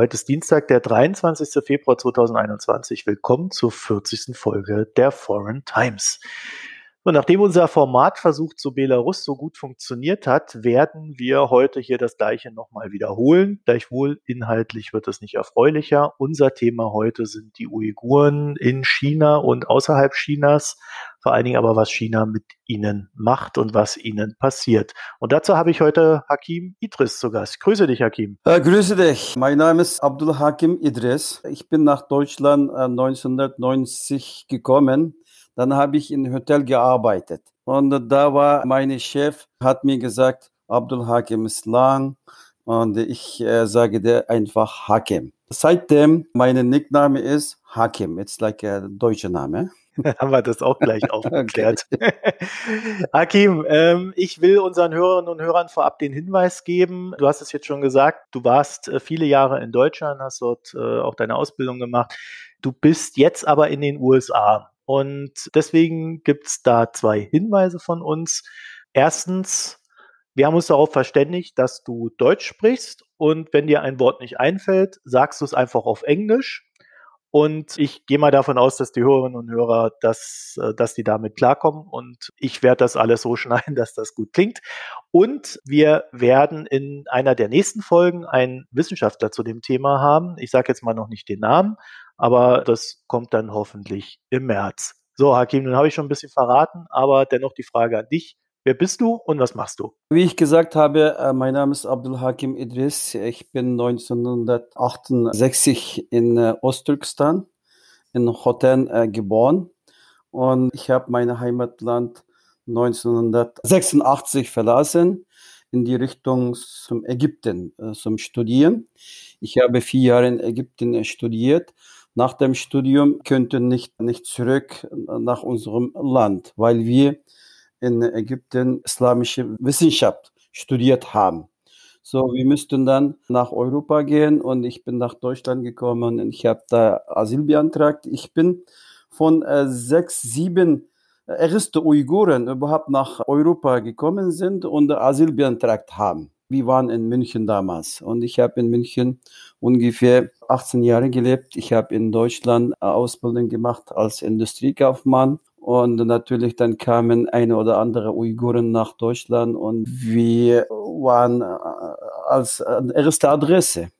Heute ist Dienstag, der 23. Februar 2021. Willkommen zur 40. Folge der Foreign Times. Und nachdem unser Formatversuch zu Belarus so gut funktioniert hat, werden wir heute hier das Gleiche nochmal wiederholen. Gleichwohl inhaltlich wird es nicht erfreulicher. Unser Thema heute sind die Uiguren in China und außerhalb Chinas. Vor allen Dingen aber, was China mit ihnen macht und was ihnen passiert. Und dazu habe ich heute Hakim Idris zu Gast. Grüße dich, Hakim. Äh, grüße dich. Mein Name ist Abdul Hakim Idris. Ich bin nach Deutschland äh, 1990 gekommen dann habe ich in Hotel gearbeitet. Und da war mein Chef, hat mir gesagt, Abdul Hakim ist lang. Und ich äh, sage dir einfach Hakim. Seitdem, mein Nickname ist Hakim. It's like a deutscher Name. haben wir das auch gleich aufgeklärt. Hakim, ähm, ich will unseren Hörerinnen und Hörern vorab den Hinweis geben. Du hast es jetzt schon gesagt, du warst äh, viele Jahre in Deutschland, hast dort äh, auch deine Ausbildung gemacht. Du bist jetzt aber in den USA. Und deswegen gibt es da zwei Hinweise von uns. Erstens, wir haben uns darauf verständigt, dass du Deutsch sprichst und wenn dir ein Wort nicht einfällt, sagst du es einfach auf Englisch. Und ich gehe mal davon aus, dass die Hörerinnen und Hörer, dass, äh, dass die damit klarkommen. Und ich werde das alles so schneiden, dass das gut klingt. Und wir werden in einer der nächsten Folgen einen Wissenschaftler zu dem Thema haben. Ich sage jetzt mal noch nicht den Namen, aber das kommt dann hoffentlich im März. So, Hakim, nun habe ich schon ein bisschen verraten, aber dennoch die Frage an dich. Wer bist du und was machst du? Wie ich gesagt habe, äh, mein Name ist Abdul Hakim Idris. Ich bin 1968 in äh, Osttürkestan in Hoten äh, geboren und ich habe mein Heimatland 1986 verlassen in die Richtung zum Ägypten zum Studieren. Ich habe vier Jahre in Ägypten studiert nach dem Studium könnten nicht, nicht zurück nach unserem Land, weil wir in Ägypten islamische Wissenschaft studiert haben. So, wir müssten dann nach Europa gehen und ich bin nach Deutschland gekommen und ich habe da Asyl beantragt. Ich bin von äh, sechs, sieben erste Uiguren überhaupt nach Europa gekommen sind und Asyl beantragt haben. Wir waren in München damals und ich habe in München ungefähr 18 Jahre gelebt. Ich habe in Deutschland Ausbildung gemacht als Industriekaufmann und natürlich dann kamen eine oder andere Uiguren nach Deutschland und wir waren äh, als erste Adresse.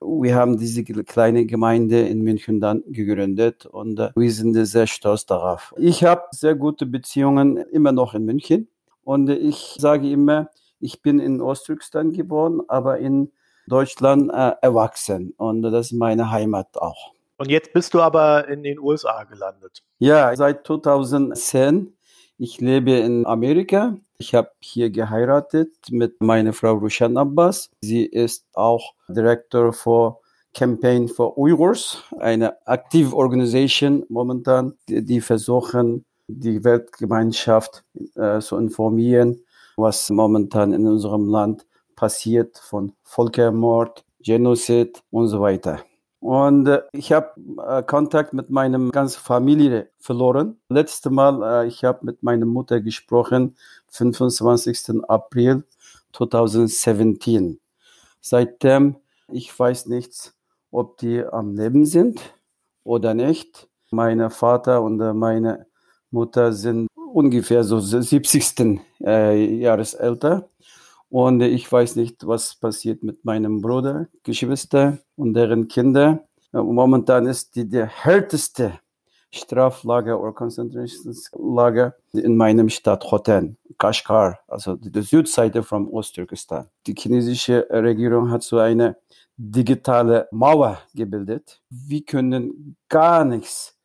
Wir haben diese kleine Gemeinde in München dann gegründet und äh, wir sind sehr stolz darauf. Ich habe sehr gute Beziehungen immer noch in München und ich sage immer, ich bin in Osttürkestan geboren, aber in Deutschland äh, erwachsen. Und das ist meine Heimat auch. Und jetzt bist du aber in den USA gelandet. Ja, seit 2010. Ich lebe in Amerika. Ich habe hier geheiratet mit meiner Frau Rushan Abbas. Sie ist auch Director for Campaign for Uyghurs, eine aktive Organisation momentan, die, versuchen, die Weltgemeinschaft äh, zu informieren was momentan in unserem Land passiert von Völkermord, Genozid und so weiter. Und äh, ich habe äh, Kontakt mit meiner ganzen Familie verloren. Letztes Mal, äh, ich habe mit meiner Mutter gesprochen, 25. April 2017. Seitdem, ich weiß nichts, ob die am Leben sind oder nicht. Mein Vater und äh, meine Mutter sind ungefähr so 70. Äh, Jahres älter. Und ich weiß nicht, was passiert mit meinem Bruder, Geschwister und deren Kinder. Momentan ist die der härteste Straflager oder Konzentrationslager in meinem Stadt Hoten, Kashgar, also die Südseite von Osttürkestan. Die chinesische Regierung hat so eine digitale Mauer gebildet. Wir können gar nichts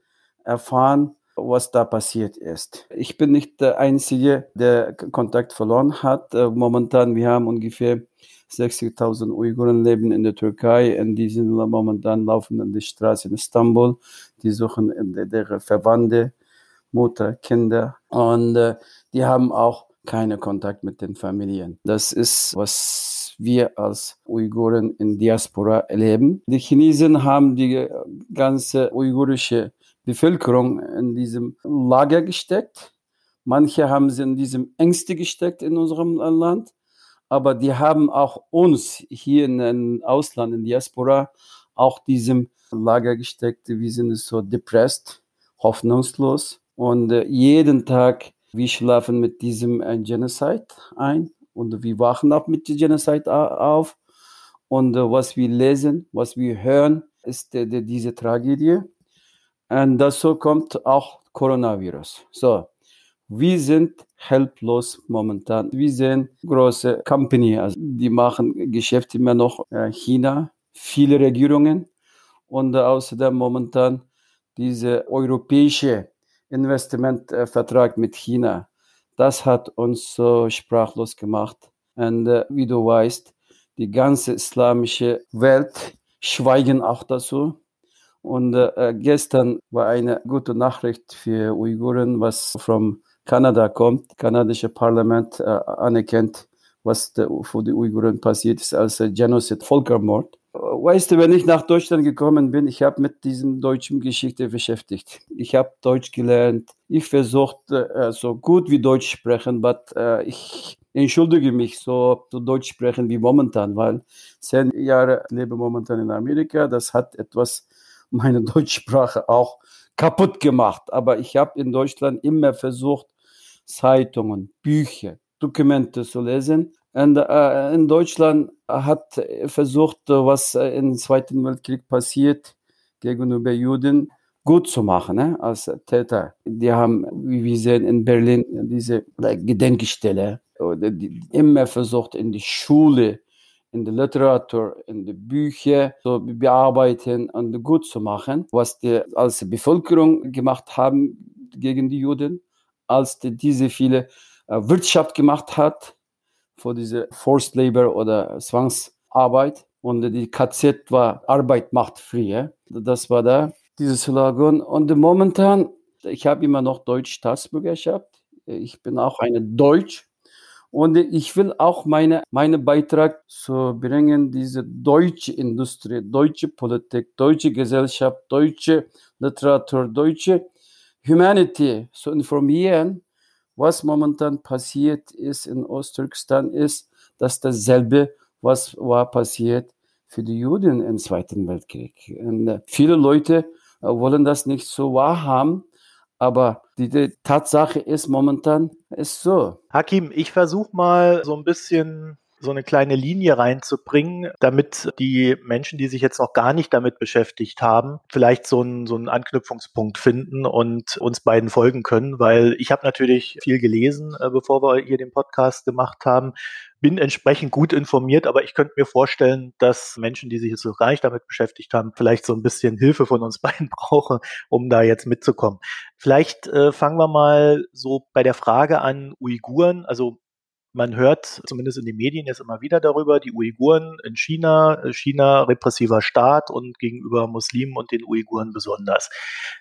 erfahren was da passiert ist. Ich bin nicht der Einzige, der Kontakt verloren hat. Äh, momentan, wir haben ungefähr 60.000 Uiguren leben in der Türkei und die sind momentan laufen in die Straße in Istanbul. Die suchen ihre Verwandte, Mutter, Kinder und äh, die haben auch keinen Kontakt mit den Familien. Das ist, was wir als Uiguren in Diaspora erleben. Die Chinesen haben die ganze uigurische Bevölkerung in diesem Lager gesteckt. Manche haben sie in diesem Ängste gesteckt in unserem Land. aber die haben auch uns hier in den Ausland, in Diaspora, auch diesem Lager gesteckt. Wir sind so depressed, hoffnungslos und äh, jeden Tag wir schlafen mit diesem äh, Genocide ein und wir wachen ab mit dem Genocide auf und äh, was wir lesen, was wir hören, ist diese Tragödie. Und dazu kommt auch Coronavirus. So, wir sind helplos momentan. Wir sehen große Company, also die machen Geschäfte immer noch äh, China, viele Regierungen und außerdem momentan diese europäische Investmentvertrag mit China. Das hat uns so sprachlos gemacht. Und äh, wie du weißt, die ganze islamische Welt schweigen auch dazu. Und äh, gestern war eine gute Nachricht für Uiguren, was vom Kanada kommt. Kanadische Parlament äh, anerkennt, was de, für die Uiguren passiert ist als Genocide, Völkermord. Weißt du, wenn ich nach Deutschland gekommen bin, ich habe mit diesem deutschen Geschichte beschäftigt. Ich habe Deutsch gelernt. Ich versuchte äh, so gut wie Deutsch sprechen, aber äh, ich entschuldige mich so zu Deutsch sprechen wie momentan, weil zehn Jahre lebe momentan in Amerika. Das hat etwas meine Deutschsprache auch kaputt gemacht. Aber ich habe in Deutschland immer versucht, Zeitungen, Bücher, Dokumente zu lesen. Und äh, in Deutschland hat versucht, was im Zweiten Weltkrieg passiert gegenüber Juden gut zu machen ne, als Täter. Die haben, wie wir sehen, in Berlin diese Gedenkstelle die immer versucht, in die Schule, in die Literatur, in die Bücher zu bearbeiten und gut zu machen, was die als Bevölkerung gemacht haben gegen die Juden, als die diese viele äh, Wirtschaft gemacht hat für diese Forced Labor oder Zwangsarbeit. Und die KZ war Arbeit macht frei. Das war da, dieses Slogan. Und momentan, ich habe immer noch Deutsch Staatsbürgerschaft. Ich bin auch eine Deutsch. Und ich will auch meine, meine Beitrag zu bringen, diese deutsche Industrie, deutsche Politik, deutsche Gesellschaft, deutsche Literatur, deutsche Humanity zu informieren, was momentan passiert ist in Osttürkestan, ist, dass dasselbe, was war passiert für die Juden im Zweiten Weltkrieg. Und viele Leute äh, wollen das nicht so wahrhaben, aber die, die, Tatsache ist momentan ist so. Hakim, ich versuche mal so ein bisschen so eine kleine Linie reinzubringen, damit die Menschen, die sich jetzt noch gar nicht damit beschäftigt haben, vielleicht so einen, so einen Anknüpfungspunkt finden und uns beiden folgen können, weil ich habe natürlich viel gelesen, äh, bevor wir hier den Podcast gemacht haben, bin entsprechend gut informiert, aber ich könnte mir vorstellen, dass Menschen, die sich jetzt gar nicht damit beschäftigt haben, vielleicht so ein bisschen Hilfe von uns beiden brauchen, um da jetzt mitzukommen. Vielleicht äh, fangen wir mal so bei der Frage an Uiguren. Also man hört zumindest in den Medien jetzt immer wieder darüber, die Uiguren in China, äh, China repressiver Staat und gegenüber Muslimen und den Uiguren besonders.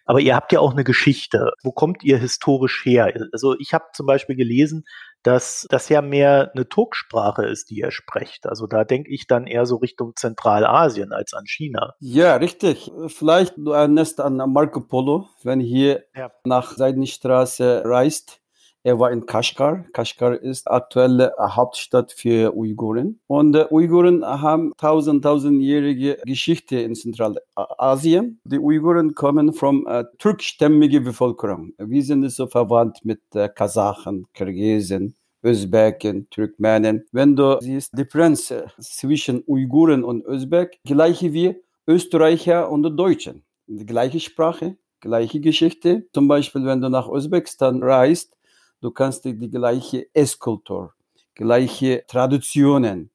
Aber ihr habt ja auch eine Geschichte. Wo kommt ihr historisch her? Also ich habe zum Beispiel gelesen, dass das ja mehr eine Turksprache ist, die ihr sprecht. Also da denke ich dann eher so Richtung Zentralasien als an China. Ja, richtig. Vielleicht du erinnerst an Marco Polo, wenn hier ja. nach Seidenstraße reist er war in Kashgar. Kashgar ist aktuelle Hauptstadt für Uiguren. Und äh, Uiguren haben tausend, tausendjährige Geschichte in Zentralasien. Die Uiguren kommen von äh, türkstämmige Bevölkerung. Wir sind so verwandt mit äh, Kasachen, Kirgisen, Özbeken, Türkmenen. Wenn du siehst, die Differenz zwischen Uiguren und Özbek, gleiche wie Österreicher und Deutschen. Die gleiche Sprache, gleiche Geschichte. Zum Beispiel, wenn du nach Usbekistan reist, Du kannst die, gleiche Esskultur, gleiche Traditionen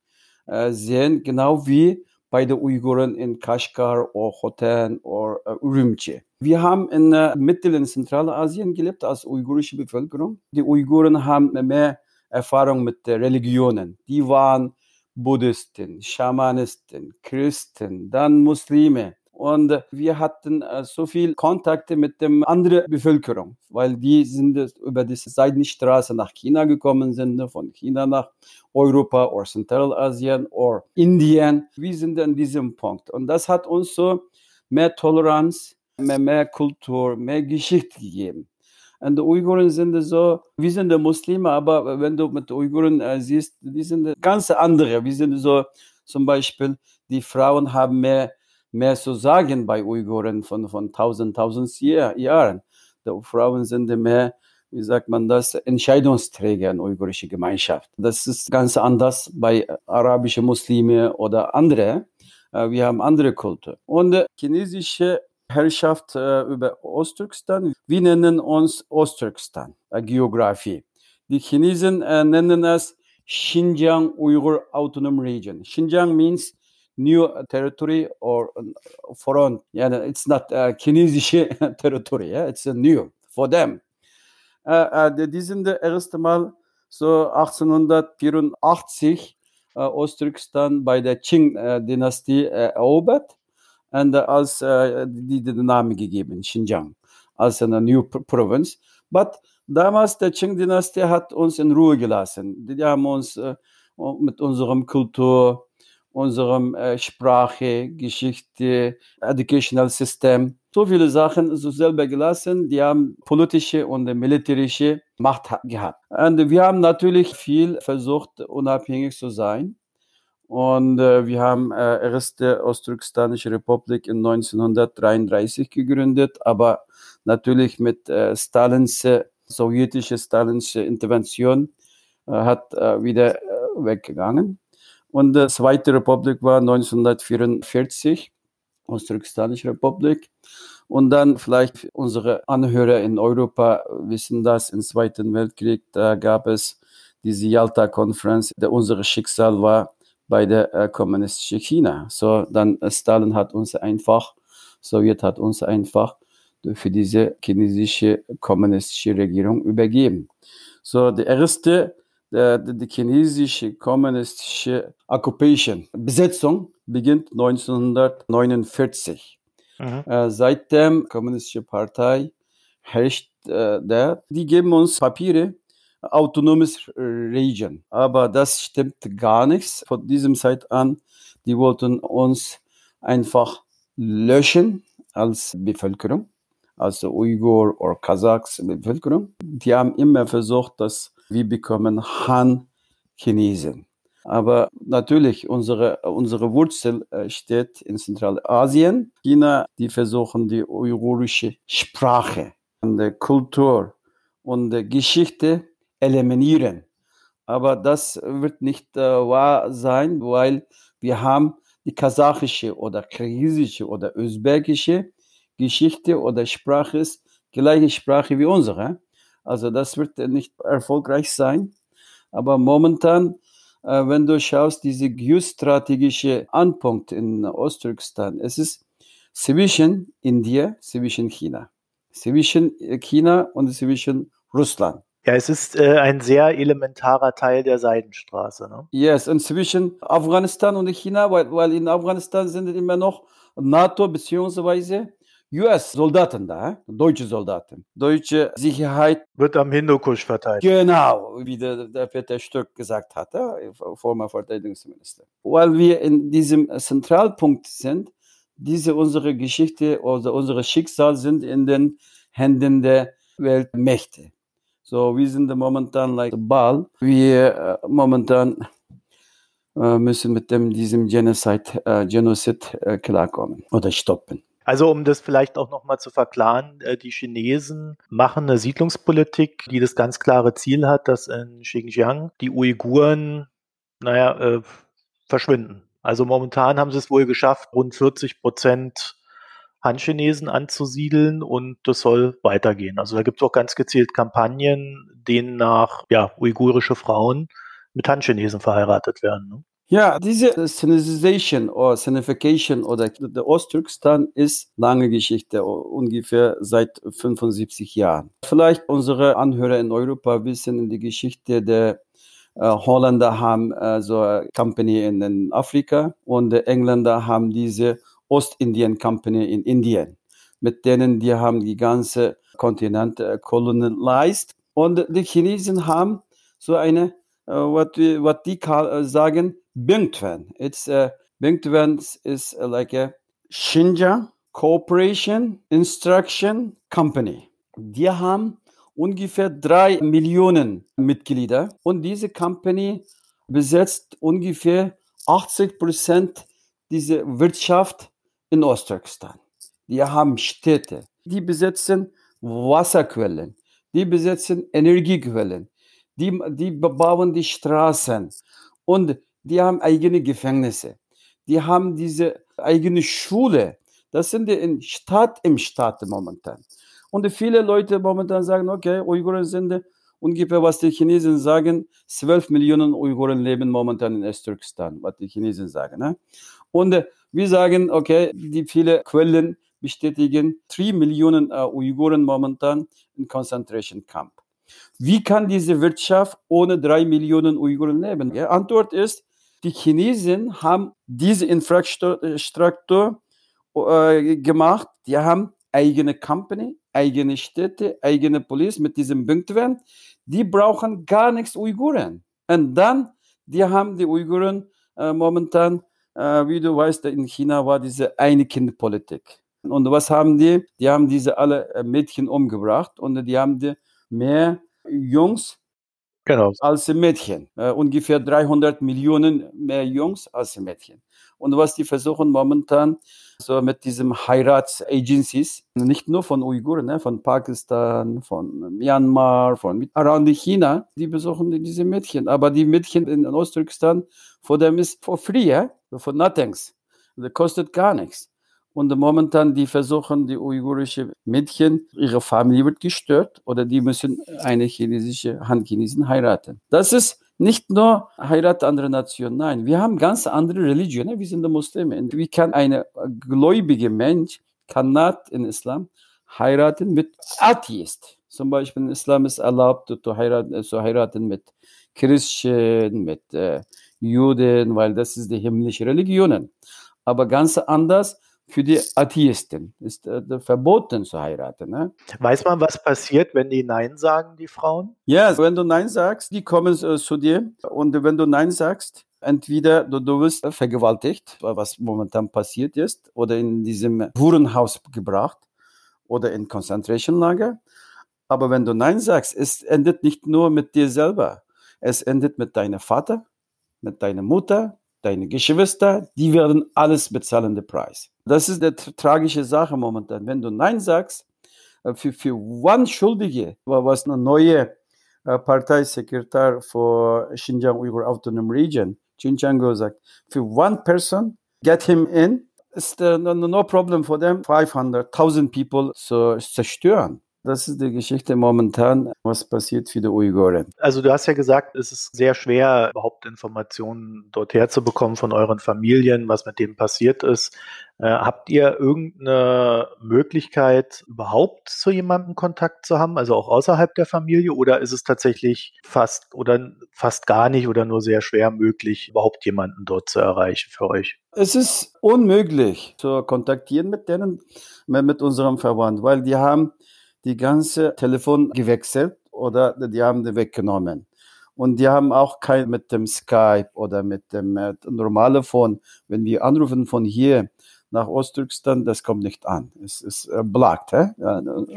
äh, sehen, genau wie bei den Uiguren in Kashgar oder Khotan oder äh, Urumqi. Wir haben in äh, Mittel- und Zentralasien gelebt als uigurische Bevölkerung. Die Uiguren haben mehr Erfahrung mit Religionen. Die waren Buddhisten, Schamanisten, Christen, dann Muslime. Und wir hatten äh, so viel Kontakte mit der anderen Bevölkerung, weil die sind über die Seidenstraße nach China gekommen sind, von China nach Europa oder Zentralasien oder Indien. Wir sind an diesem Punkt. Und das hat uns so mehr Toleranz, mehr, mehr Kultur, mehr Geschichte gegeben. Und die Uiguren sind so, wir sind Muslime, aber wenn du mit Uiguren äh, siehst, die sind ganz andere. Wir sind so, zum Beispiel, die Frauen haben mehr, mehr zu sagen bei Uiguren von, von tausend, tausend Jahren. Die Frauen sind mehr, wie sagt man das, Entscheidungsträger in uigurischer Gemeinschaft. Das ist ganz anders bei arabischen Muslimen oder andere. Äh, wir haben andere Kultur. Und chinesische Herrschaft äh, über Osttürkestan. Wir nennen uns Osttürkestan, äh, Geografie. Die Chinesen äh, nennen es Xinjiang Uyghur Autonomous Region. Xinjiang means new territory or uh, foreign. Yeah, it's not uh, chinesische territory. Yeah, it's a new for them. Äh, äh, die sind das erste Mal so 1884 äh, Osttürkestan bei der Qing-Dynastie äh, erobert und als äh, die den Namen gegeben, Xinjiang, als eine New Province. But damals der Qing-Dynastie hat uns in Ruhe gelassen. Die haben uns äh, mit unserem Kultur, unserem äh, Sprache, Geschichte, Educational System, so viele Sachen so selber gelassen. Die haben politische und militärische Macht gehabt. Und wir haben natürlich viel versucht, unabhängig zu sein. Und äh, wir haben äh, erste Ostturkestanische Republik in 1933 gegründet, aber natürlich mit äh, Stalins, äh, sowjetische Stalins Intervention äh, hat äh, wieder äh, weggegangen. Und die zweite Republik war 1944, Ostturkestanische Republik. Und dann vielleicht unsere Anhörer in Europa wissen das, im Zweiten Weltkrieg, da gab es diese Yalta-Konferenz, unser Schicksal war bei der äh, kommunistischen China. So, dann äh, Stalin hat uns einfach, Sowjet hat uns einfach für diese chinesische kommunistische Regierung übergeben. So, die erste, der, die chinesische kommunistische Occupation, Besetzung beginnt 1949. Mhm. Äh, seitdem kommunistische Partei herrscht äh, der, die geben uns Papiere, autonomes Region. Aber das stimmt gar nichts. Von diesem Zeit an, die wollten uns einfach löschen als Bevölkerung, also Uigur oder Kasachs Bevölkerung. Die haben immer versucht, dass wir bekommen Han-Chinesen. Aber natürlich, unsere, unsere Wurzel äh, steht in Zentralasien. China, die versuchen die uigurische Sprache und die Kultur und die Geschichte eliminieren. Aber das wird nicht äh, wahr sein, weil wir haben die kasachische oder kirgisische oder usbekische Geschichte oder Sprache ist gleiche Sprache wie unsere. Also das wird nicht erfolgreich sein. Aber momentan, äh, wenn du schaust, diese geostrategische Anpunkt in Osttürkestan, es ist zwischen Indien, zwischen China, zwischen China und zwischen Russland. Ja, es ist äh, ein sehr elementarer Teil der Seidenstraße. Ne? Yes, und zwischen Afghanistan und China, weil, weil in Afghanistan sind immer noch NATO bzw. US-Soldaten da, deutsche Soldaten. Deutsche Sicherheit wird am Hindukusch verteilt. Genau, wie der, der Peter Stöck gesagt hat, former Verteidigungsminister. Weil wir in diesem Zentralpunkt sind, diese unsere Geschichte oder unser Schicksal sind in den Händen der Weltmächte. So, wir sind momentan like Ball. Wir äh, momentan äh, müssen mit dem, diesem Genocide, äh, Genocide äh, klarkommen oder stoppen. Also um das vielleicht auch nochmal zu verklaren, äh, die Chinesen machen eine Siedlungspolitik, die das ganz klare Ziel hat, dass in Xinjiang die Uiguren, naja, äh, verschwinden. Also momentan haben sie es wohl geschafft, rund 40 Prozent Han-Chinesen anzusiedeln und das soll weitergehen. Also da gibt es auch ganz gezielt Kampagnen, denen nach ja, uigurische Frauen mit Han-Chinesen verheiratet werden. Ne? Ja, diese Sinicization oder Sinification oder der Osttürkestan ist lange Geschichte, ungefähr seit 75 Jahren. Vielleicht unsere Anhörer in Europa wissen die Geschichte der äh, Holländer haben äh, so eine Company in, in Afrika und die Engländer haben diese Ostindien Company in Indien, mit denen die haben die ganze Kontinent äh. Und die Chinesen haben so eine, what, what die call, uh, sagen, Bingtuan. It's a, Bingtuan is like a Xinjiang Cooperation Instruction Company. Die haben ungefähr drei Millionen Mitglieder und diese Company besetzt ungefähr 80 Prozent dieser Wirtschaft in Ostturkestan. Die haben Städte, die besetzen Wasserquellen, die besetzen Energiequellen, die, die bauen die Straßen und die haben eigene Gefängnisse, die haben diese eigene Schule. Das sind die in Stadt im Staat momentan. Und viele Leute momentan sagen, okay, Uiguren sind ungefähr, was die Chinesen sagen, 12 Millionen Uiguren leben momentan in Östtürkestan, was die Chinesen sagen. Ne? Und wir sagen, okay, die viele Quellen bestätigen 3 Millionen äh, Uiguren momentan in Concentration Camp. Wie kann diese Wirtschaft ohne 3 Millionen Uiguren leben? Die Antwort ist, die Chinesen haben diese Infrastruktur äh, gemacht. Die haben eigene Company, eigene Städte, eigene Police mit diesem Punktwert. Die brauchen gar nichts Uiguren. Und dann, die haben die Uiguren äh, momentan, äh, wie du weißt, in China war diese Eine-Kind-Politik. Und was haben die? Die haben diese alle äh, Mädchen umgebracht und die haben die mehr Jungs genau. als Mädchen. Äh, ungefähr 300 Millionen mehr Jungs als Mädchen. Und was die versuchen momentan, so mit diesem Heiratsagencies, nicht nur von Uiguren, ne, von Pakistan, von Myanmar, von around China, die besuchen diese Mädchen. Aber die Mädchen in Ostturkestan, vor dem ist for free, ja? for nothings. Das kostet gar nichts. Und momentan, die versuchen, die uigurische Mädchen, ihre Familie wird gestört oder die müssen eine chinesische Han-Chinesin heiraten. Das ist nicht nur Heirat anderer Nationen, nein, wir haben ganz andere Religionen, wir sind Muslime. Wie kann ein gläubiger Mensch, Kanat in Islam, heiraten mit Atheist? Zum Beispiel in Islam ist erlaubt, zu heiraten, zu heiraten mit Christen, mit äh, Juden, weil das ist die himmlische Religion. Aber ganz anders für die Atheisten. Ist äh, verboten zu heiraten. Ne? Weiß man, was passiert, wenn die Nein sagen, die Frauen? Ja, wenn du Nein sagst, die kommen äh, zu dir. Und wenn du Nein sagst, entweder du, du wirst vergewaltigt, was momentan passiert ist, oder in diesem Hurenhaus gebracht oder in Concentration Lager. Aber wenn du Nein sagst, es endet nicht nur mit dir selber. Es endet mit deinem Vater, mit deiner Mutter, deine Geschwister, die werden alles bezahlen, den Preis. Das ist eine tragische Sache momentan. Wenn du Nein sagst, äh, für, für one Schuldige, was eine neue äh, Parteisekretär für Xinjiang Uyghur Autonomous Region, Xinjiang sagt, für one person, get him in, ist uh, no, no problem for them, 500.000 people zu zerstören. Das ist die Geschichte momentan, was passiert für die Uiguren. Also du hast ja gesagt, es ist sehr schwer, überhaupt Informationen dort herzubekommen von euren Familien, was mit dem passiert ist. Äh, habt ihr irgendeine Möglichkeit, überhaupt zu jemandem Kontakt zu haben, also auch außerhalb der Familie, oder ist es tatsächlich fast oder fast gar nicht oder nur sehr schwer möglich, überhaupt jemanden dort zu erreichen für euch? Es ist unmöglich zu kontaktieren mit denen, mit unserem Verband, weil die haben die ganze Telefon gewechselt oder die haben die weggenommen. Und die haben auch kein mit dem Skype oder mit dem äh, normalen Phone. Wenn wir anrufen von hier nach Osttürkestan, das kommt nicht an. Es ist äh, blockt. Hä?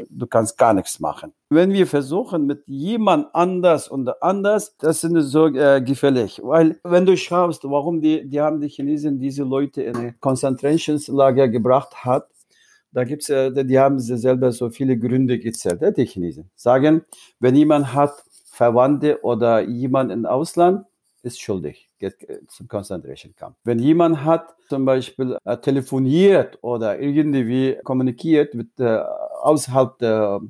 Du kannst gar nichts machen. Wenn wir versuchen mit jemand anders und anders, das ist so äh, gefährlich. Weil wenn du schaust, warum die, die haben die Chinesen diese Leute in ein Konzentrationslager gebracht hat, da gibt's ja, die haben selber so viele Gründe gezählt, die Chinesen. Sagen, wenn jemand hat Verwandte oder jemand im Ausland, ist schuldig, geht zum Concentration Camp. Wenn jemand hat zum Beispiel äh, telefoniert oder irgendwie kommuniziert mit äh, außerhalb der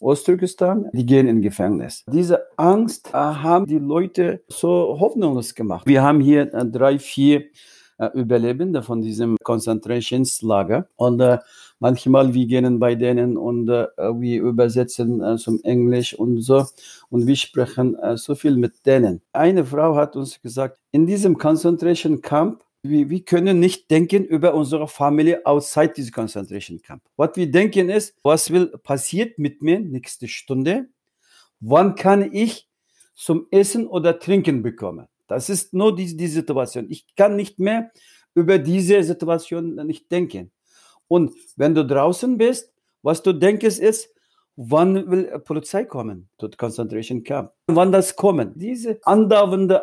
Osttürkestan, die gehen in Gefängnis. Diese Angst äh, haben die Leute so hoffnungslos gemacht. Wir haben hier äh, drei, vier Überlebende von diesem Konzentrationslager und manchmal wir gehen bei denen und äh, wir übersetzen äh, zum Englisch und so und wir sprechen äh, so viel mit denen. Eine Frau hat uns gesagt, in diesem Concentration Camp wir, wir können nicht denken über unsere Familie outside this Concentration Camp. Was wir denken ist, was will passiert mit mir nächste Stunde? Wann kann ich zum Essen oder Trinken bekommen? Das ist nur die, die Situation. Ich kann nicht mehr über diese Situation nicht denken. Und wenn du draußen bist, was du denkst ist, Wann will Polizei kommen zu Concentration Camp? Wann das kommen? Diese andauernde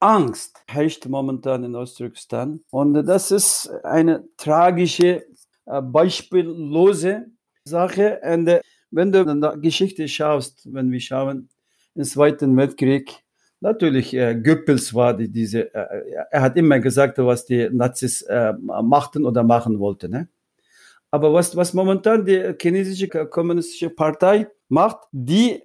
Angst herrscht momentan in Ostturkestan. Und das ist eine tragische, äh, beispiellose Sache. Und äh, wenn du in der Geschichte schaust, wenn wir schauen, im Zweiten Weltkrieg, natürlich, äh, Goebbels war die, diese, äh, er hat immer gesagt, was die Nazis äh, machten oder machen wollten. Ne? Aber was, was momentan die chinesische kommunistische Partei macht, die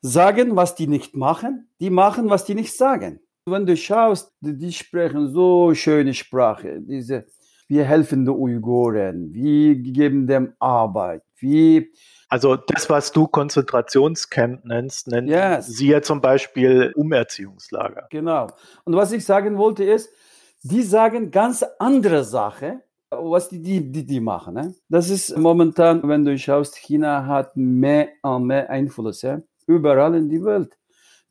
sagen, was die nicht machen, die machen, was die nicht sagen. Wenn du schaust, die sprechen so schöne Sprache, diese, wir helfen den Uiguren, wir geben dem Arbeit, wie also das, was du Konzentrationscamp nennst, nennt yes. sie ja zum Beispiel Umerziehungslager. Genau. Und was ich sagen wollte ist, die sagen ganz andere Sache, was die, die, die, die machen. Ne? Das ist momentan, wenn du schaust, China hat mehr und mehr Einfluss, ja? überall in die Welt.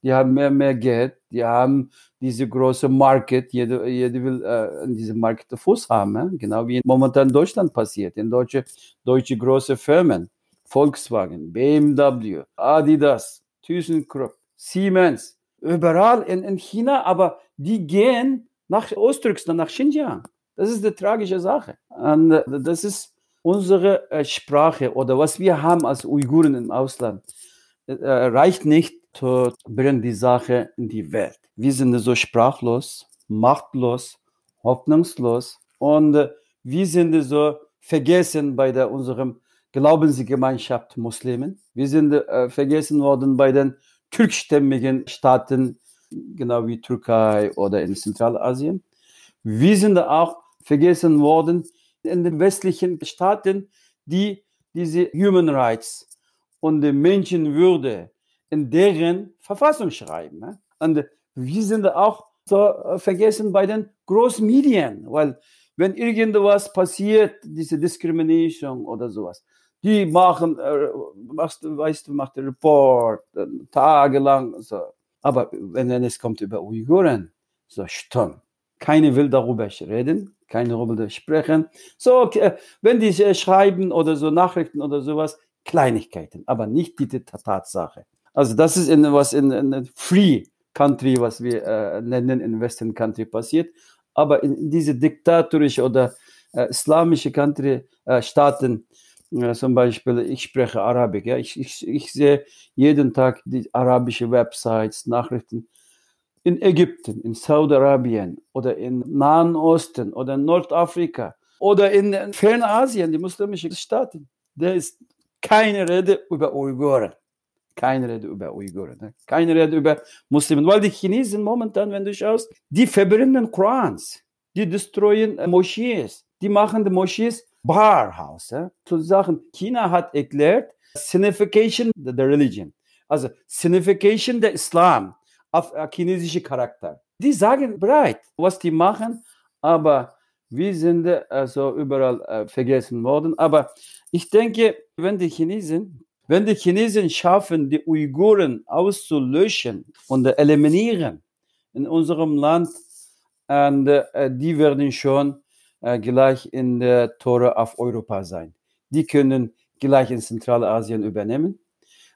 Die haben mehr und mehr Geld, die haben diese große Market, jeder, jeder will äh, in diesem Markt Fuß haben, ja? genau wie momentan in Deutschland passiert, in deutsche, deutsche große Firmen, Volkswagen, BMW, Adidas, ThyssenKrupp, Siemens, überall in, in China, aber die gehen nach Ostturkestan, nach Xinjiang. Das ist die tragische Sache. Und äh, das ist unsere äh, Sprache oder was wir haben als Uiguren im Ausland. Äh, reicht nicht zu bringen die Sache in die Welt. Wir sind so sprachlos, machtlos, hoffnungslos und wir sind so vergessen bei der, unserem Glaubensgemeinschaft Muslimen. Wir sind äh, vergessen worden bei den türkstämmigen Staaten, genau wie Türkei oder in Zentralasien. Wir sind auch vergessen worden in den westlichen Staaten, die diese Human Rights und die Menschenwürde in deren Verfassung schreiben. Ne? Und wir sind auch so äh, vergessen bei den Großmedien, weil wenn irgendwas passiert, diese Diskriminierung oder sowas, die machen, äh, machst, weißt du, macht Report äh, tagelang. So. Aber wenn es kommt über Uiguren, so stumm. Keiner will darüber reden, keiner will darüber sprechen. So, okay, wenn die äh, schreiben oder so Nachrichten oder sowas, Kleinigkeiten, aber nicht die Tatsache. Also das ist in was in, in Free Country, was wir äh, nennen, in Western Country passiert. Aber in, in diese diktatorische oder äh, islamische Country äh, Staaten, ja, zum Beispiel, ich spreche Arabisch. Ja. Ich, ich, ich sehe jeden Tag die arabische Websites, Nachrichten in Ägypten, in Saudi-Arabien oder in Nahen Osten oder in Nordafrika oder in Fernasien, die muslimischen Staaten. Da ist keine Rede über Uiguren. Keine Rede über Uiguren. Ne? Keine Rede über Muslimen. Weil die Chinesen momentan, wenn du schaust, die verbrennen Korans. Die destroyen Moschees. Die machen die Moschees Barhouse. Zu Sachen. China hat erklärt, Signification der Religion. Also Signification der Islam auf chinesische Charakter. Die sagen bereit, was die machen, aber wir sind also überall äh, vergessen worden. Aber ich denke, wenn die Chinesen, wenn die Chinesen schaffen, die Uiguren auszulöschen und eliminieren in unserem Land, und, äh, die werden schon äh, gleich in der Tore auf Europa sein. Die können gleich in Zentralasien übernehmen.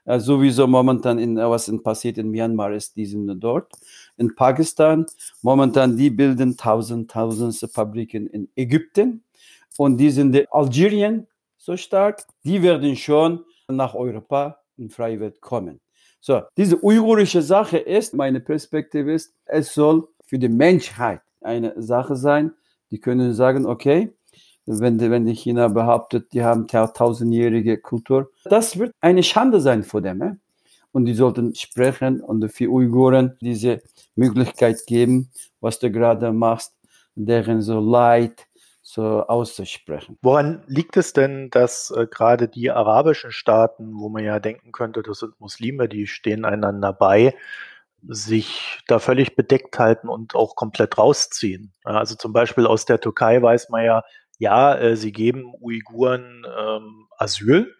Äh, sowieso momentan in, was in, passiert in Myanmar ist, die sind dort. In Pakistan, momentan, die bilden tausend, tausend Fabriken in Ägypten. Und die sind in Algerien so stark, die werden schon nach Europa in freie Welt kommen. So, diese uigurische Sache ist, meine Perspektive ist, es soll für die Menschheit eine Sache sein, die können sagen, okay, wenn die, wenn China behauptet, die haben tausendjährige Kultur, das wird eine Schande sein vor dem. Eh? Und die sollten sprechen und für Uiguren diese Möglichkeit geben, was du gerade machst, deren so Leid so auszusprechen. Woran liegt es denn, dass äh, gerade die arabischen Staaten, wo man ja denken könnte, das sind Muslime, die stehen einander bei, sich da völlig bedeckt halten und auch komplett rausziehen. Also zum Beispiel aus der Türkei weiß man ja, ja, äh, sie geben Uiguren ähm, Asyl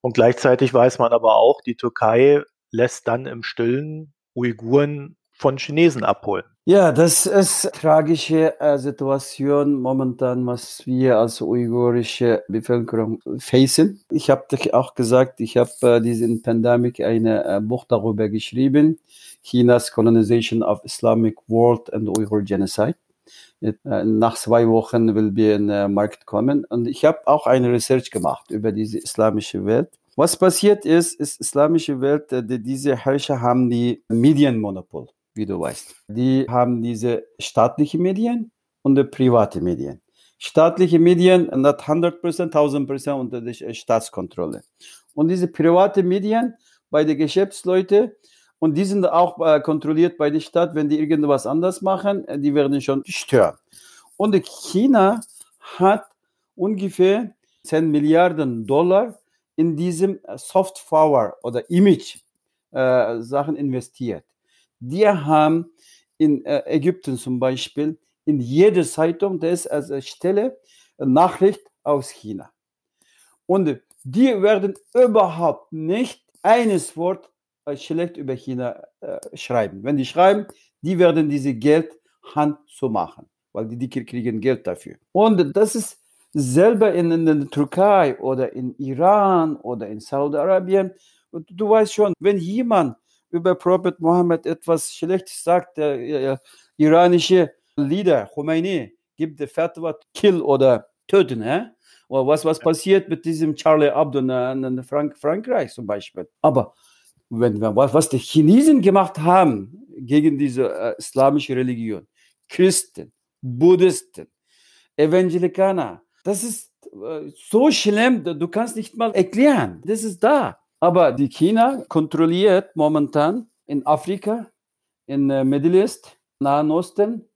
und gleichzeitig weiß man aber auch, die Türkei lässt dann im Stillen Uiguren von Chinesen abholen. Ja, das ist tragische äh, Situation momentan, was wir als uigurische Bevölkerung facen. Ich habe auch gesagt, ich habe äh, diesen Pandemic eine äh, Buch darüber geschrieben, Chinas Colonization of Islamic World and Uyghur Genocide. Äh, nach zwei Wochen will wir in den Markt kommen und ich habe auch eine Research gemacht über diese islamische Welt. Was passiert ist, ist islamische Welt, äh, die, diese Herrscher haben die Medienmonopol wie du weißt. Die haben diese staatlichen Medien und die private Medien. Staatliche Medien not 100%, 1000% unter der Staatskontrolle. Und diese private Medien bei den Geschäftsleuten und die sind auch äh, kontrolliert bei der Stadt, wenn die irgendwas anders machen, äh, die werden schon stören. Und China hat ungefähr 10 Milliarden Dollar in diesem Soft Power oder Image äh, Sachen investiert. Die haben in äh, Ägypten zum Beispiel in jeder Zeitung, das ist als Stelle Nachricht aus China. Und die werden überhaupt nicht eines Wort äh, schlecht über China äh, schreiben. Wenn die schreiben, die werden diese Geld Hand zu machen, weil die, die kriegen Geld dafür. Und das ist selber in, in der Türkei oder in Iran oder in Saudi-Arabien. Du weißt schon, wenn jemand über Prophet Mohammed etwas Schlechtes sagt, der äh, iranische Leader Khomeini gibt der Fatwa Kill oder Töten. Hä? Oder was, was passiert mit diesem Charlie Hebdo in Frank Frankreich zum Beispiel. Aber wenn, was, was die Chinesen gemacht haben gegen diese äh, islamische Religion, Christen, Buddhisten, Evangelikaner, das ist äh, so schlimm, du kannst nicht mal erklären. Das ist da. Aber die China kontrolliert momentan in Afrika, in äh, Middle East, Nahen Osten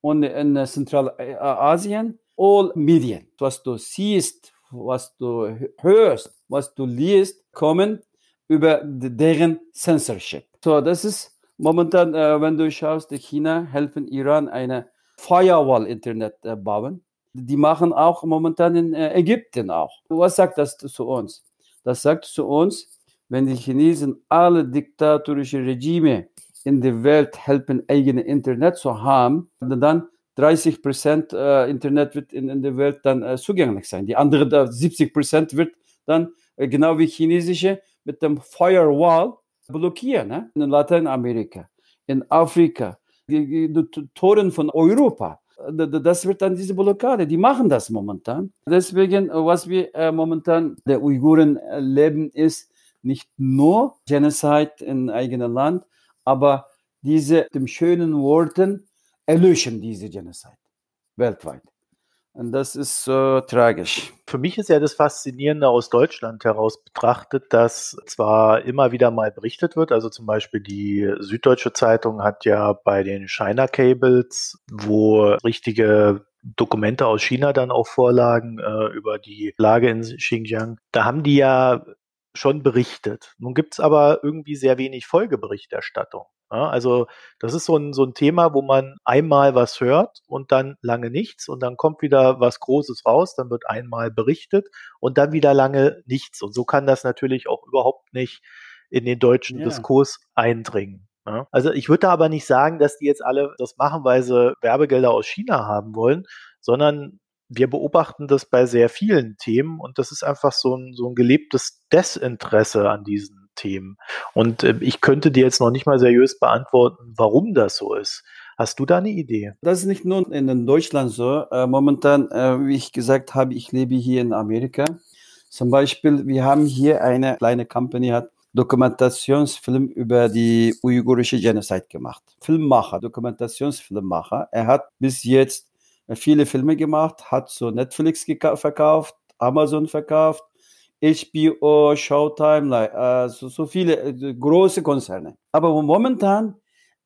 und in äh, Zentralasien all Medien. Was du siehst, was du hörst, was du liest, kommen über deren Censorship. So, das ist momentan, äh, wenn du schaust, China helfen Iran eine Firewall-Internet äh, bauen. Die machen auch momentan in äh, Ägypten auch. Was sagt das zu uns? Das sagt zu uns, wenn die Chinesen alle diktatorische Regime in der Welt helfen, eigene Internet zu haben, dann 30 Prozent äh, Internet wird in, in, der Welt dann äh, zugänglich sein. Die andere 70 Prozent wird dann äh, genau wie chinesische mit dem Firewall blockieren. Ne? In Lateinamerika, in Afrika, die, die, die Toren von Europa. Das wird dann diese Blockade, die machen das momentan. Deswegen, was wir äh, momentan der Uiguren erleben, ist nicht nur Genocide in eigenem Land, aber diese, dem schönen Worten, erlöschen diese Genocide weltweit. Und das ist äh, tragisch. Für mich ist ja das Faszinierende aus Deutschland heraus betrachtet, dass zwar immer wieder mal berichtet wird, also zum Beispiel die Süddeutsche Zeitung hat ja bei den China Cables, wo richtige Dokumente aus China dann auch vorlagen äh, über die Lage in Xinjiang. Da haben die ja schon berichtet. Nun gibt es aber irgendwie sehr wenig Folgeberichterstattung. Ja, also das ist so ein, so ein Thema, wo man einmal was hört und dann lange nichts und dann kommt wieder was Großes raus, dann wird einmal berichtet und dann wieder lange nichts. Und so kann das natürlich auch überhaupt nicht in den deutschen ja. Diskurs eindringen. Ja. Also ich würde aber nicht sagen, dass die jetzt alle das machen, weil sie Werbegelder aus China haben wollen, sondern wir beobachten das bei sehr vielen Themen und das ist einfach so ein, so ein gelebtes Desinteresse an diesen Themen. Und äh, ich könnte dir jetzt noch nicht mal seriös beantworten, warum das so ist. Hast du da eine Idee? Das ist nicht nur in Deutschland so. Äh, momentan, äh, wie ich gesagt habe, ich lebe hier in Amerika. Zum Beispiel, wir haben hier eine kleine Company, hat Dokumentationsfilm über die uigurische Genocide gemacht. Filmmacher, Dokumentationsfilmmacher. Er hat bis jetzt viele Filme gemacht, hat so Netflix verkauft, Amazon verkauft, HBO, Showtime, äh, so, so viele äh, große Konzerne. Aber momentan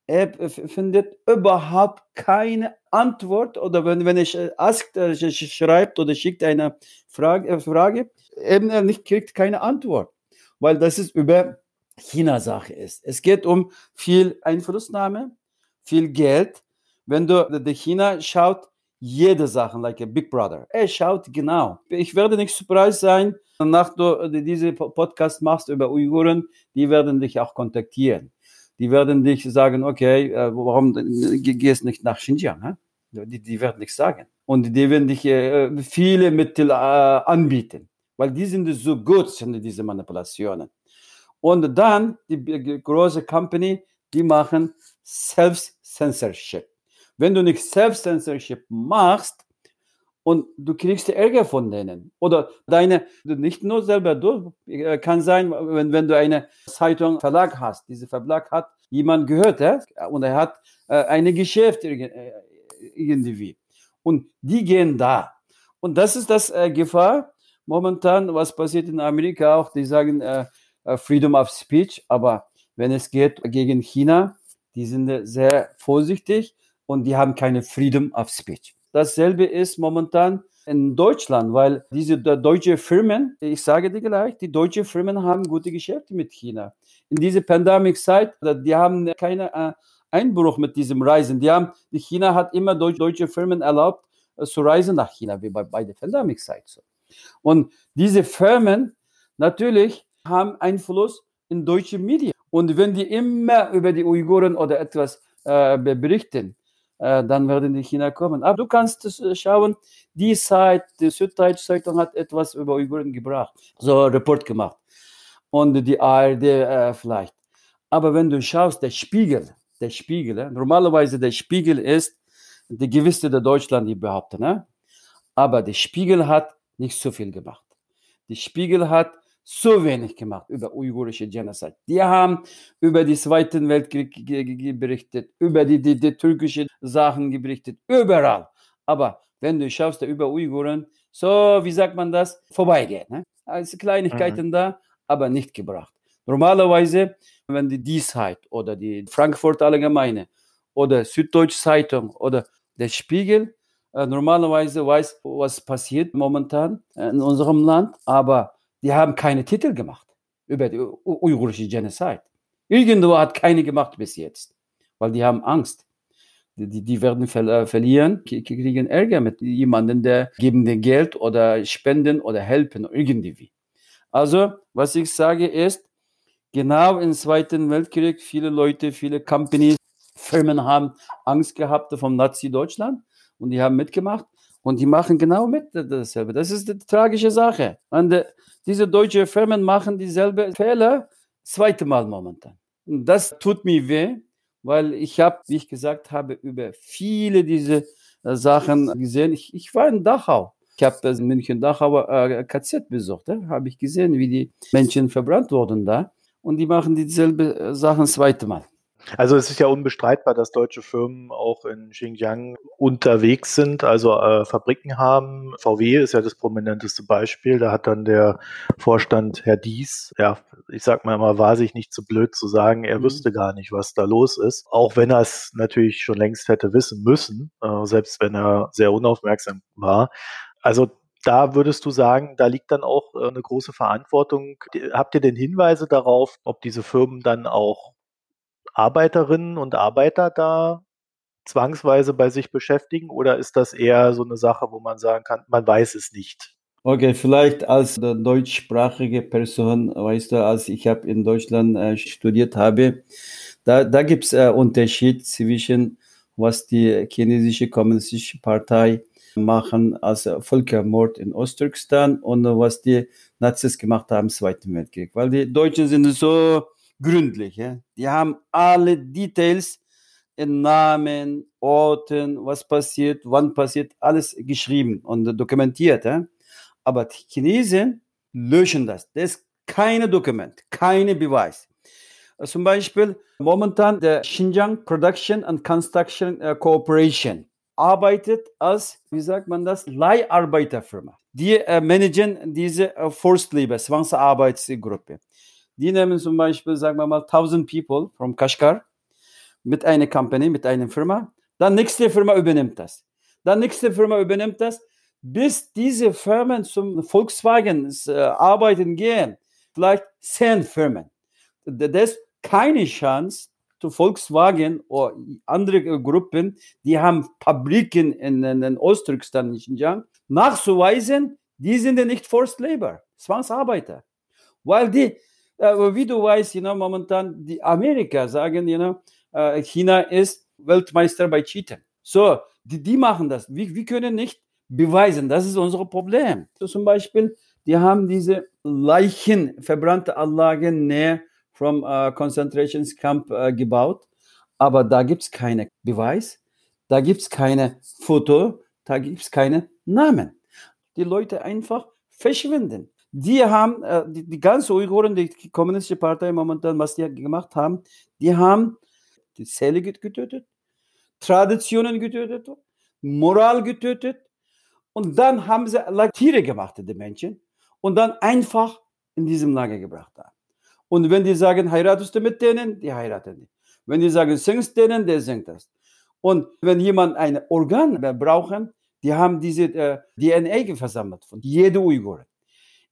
er findet überhaupt keine Antwort oder wenn, wenn ich äh, ask, äh, schreibt oder schickt eine Frage, äh, Frage eben nicht kriegt keine Antwort, weil das ist über China-Sache ist. Es geht um viel Einflussnahme, viel Geld. Wenn du die China schaut, jede Sache, like a Big Brother. Er schaut genau. Ich werde nicht surprised sein, nach du diese Podcast machst über Uiguren, die werden dich auch kontaktieren. die werden dich sagen, okay, äh, warum gehst nicht nach Xinjiang? Die, die werden nichts sagen. Und die werden dich äh, viele Mittel äh, anbieten, weil die sind so gut in diese Manipulationen. Und dann die große Company, die machen Self-Censorship. Wenn du nicht Self-Censorship machst, und du kriegst Ärger von denen. Oder deine, nicht nur selber du, äh, kann sein, wenn, wenn du eine Zeitung, Verlag hast, dieser Verlag hat jemand gehört ja? und er hat äh, eine Geschäft äh, irgendwie. Und die gehen da. Und das ist das äh, Gefahr momentan, was passiert in Amerika auch. Die sagen äh, äh Freedom of Speech, aber wenn es geht gegen China, die sind sehr vorsichtig und die haben keine Freedom of Speech. Dasselbe ist momentan in Deutschland, weil diese deutsche Firmen, ich sage dir gleich, die deutschen Firmen haben gute Geschäfte mit China. In dieser Pandemic-Zeit, die haben keinen äh, Einbruch mit diesem Reisen. Die haben, die China hat immer deutsche Firmen erlaubt, äh, zu reisen nach China, wie bei, bei der Pandemic-Zeit. Und diese Firmen natürlich haben Einfluss in deutsche Medien. Und wenn die immer über die Uiguren oder etwas äh, berichten, dann werden die China kommen. Aber du kannst äh, schauen, die Zeit, die Süddeutsche Zeitung hat etwas über Uiguren gebracht, so Report gemacht. Und die ARD äh, vielleicht. Aber wenn du schaust, der Spiegel, der Spiegel, äh, normalerweise der Spiegel ist die gewisse der Deutschland, die behaupten, ne? aber der Spiegel hat nicht so viel gemacht. Der Spiegel hat so wenig gemacht über uigurische Genocide. Die haben über den Zweiten Weltkrieg berichtet, über die, die, die türkische Sachen berichtet, überall. Aber wenn du schaust, über Uiguren, so, wie sagt man das, vorbeigeht. Ne? Also Kleinigkeiten mhm. da, aber nicht gebracht. Normalerweise, wenn die Die Zeit oder die Frankfurt Allgemeine oder Süddeutsche Zeitung oder der Spiegel äh, normalerweise weiß, was passiert momentan in unserem Land, aber die haben keine Titel gemacht über die uigurische Genocide. Irgendwo hat keine gemacht bis jetzt, weil die haben Angst. Die, die, werden ver äh, verlieren, kriegen Ärger mit jemandem, der geben den Geld oder spenden oder helfen irgendwie. Also, was ich sage ist, genau im Zweiten Weltkrieg, viele Leute, viele Companies, Firmen haben Angst gehabt vom Nazi-Deutschland und die haben mitgemacht und die machen genau mit dasselbe. Das ist die tragische Sache. Und äh, diese deutschen Firmen machen dieselbe Fehler zweite Mal momentan. Und das tut mir weh, weil ich habe, wie ich gesagt habe, über viele diese äh, Sachen gesehen. Ich, ich war in Dachau. Ich habe das München-Dachauer äh, KZ besucht. Da habe ich gesehen, wie die Menschen verbrannt wurden da. Und die machen dieselbe äh, Sachen zweite Mal. Also es ist ja unbestreitbar, dass deutsche Firmen auch in Xinjiang unterwegs sind, also äh, Fabriken haben. VW ist ja das prominenteste Beispiel. Da hat dann der Vorstand Herr Dies, ja, ich sag mal immer, war sich nicht zu so blöd zu sagen, er mhm. wüsste gar nicht, was da los ist. Auch wenn er es natürlich schon längst hätte wissen müssen, äh, selbst wenn er sehr unaufmerksam war. Also da würdest du sagen, da liegt dann auch äh, eine große Verantwortung. Habt ihr denn Hinweise darauf, ob diese Firmen dann auch Arbeiterinnen und Arbeiter da zwangsweise bei sich beschäftigen oder ist das eher so eine Sache, wo man sagen kann, man weiß es nicht? Okay, vielleicht als deutschsprachige Person, weißt du, als ich habe in Deutschland äh, studiert habe, da, da gibt es äh, Unterschied zwischen was die chinesische kommunistische Partei machen als Völkermord in Osttürkestan und was die Nazis gemacht haben im Zweiten Weltkrieg. Weil die Deutschen sind so gründlich. Ja? Die haben alle Details in Namen, Orten, was passiert, wann passiert, alles geschrieben und dokumentiert. Ja? Aber die Chinesen löschen das. Das ist keine Dokument, keine Beweis. Zum Beispiel momentan der Xinjiang Production and Construction äh, Corporation arbeitet als, wie sagt man das, Leiharbeiterfirma. Die äh, managen diese äh, Forced Labor, Zwangsarbeitsgruppe. Die nehmen zum Beispiel, sagen wir mal, 1000 People from Kashgar mit einer Company, mit einer Firma. Dann nächste Firma übernimmt das. Dann nächste Firma übernimmt das, bis diese Firmen zum Volkswagen äh, arbeiten gehen. Vielleicht 10 Firmen. Das ist keine Chance, zu Volkswagen oder andere Gruppen, die haben Fabriken in, in, in Osttürkestan, in Xinjiang, nachzuweisen, die sind ja nicht Forced Labor, Zwangsarbeiter. Weil die Aber wie du weißt, you know, momentan die Amerika sagen, you know, äh, China ist Weltmeister bei Cheaten. So, die, die machen das. Wir, wir können nicht beweisen, das ist unser Problem. So zum Beispiel, die haben diese Leichen, verbrannte Anlagen näher vom uh, Concentration Camp uh, gebaut, aber da gibt es keinen Beweis, da gibt es keine Foto, da gibt es keine Namen. Die Leute einfach verschwinden. Die haben, äh, die, die ganzen Uiguren, die kommunistische Partei momentan, was die gemacht haben, die haben die Seele getötet, Traditionen getötet, Moral getötet und dann haben sie Tiere gemacht, die Menschen, und dann einfach in diesem Lager gebracht haben. Und wenn die sagen, heiratest du mit denen, die heiraten nicht. Wenn die sagen, singst denen, der singt das. Und wenn jemand ein Organ brauchen, die haben diese äh, DNA versammelt von jedem Uiguren.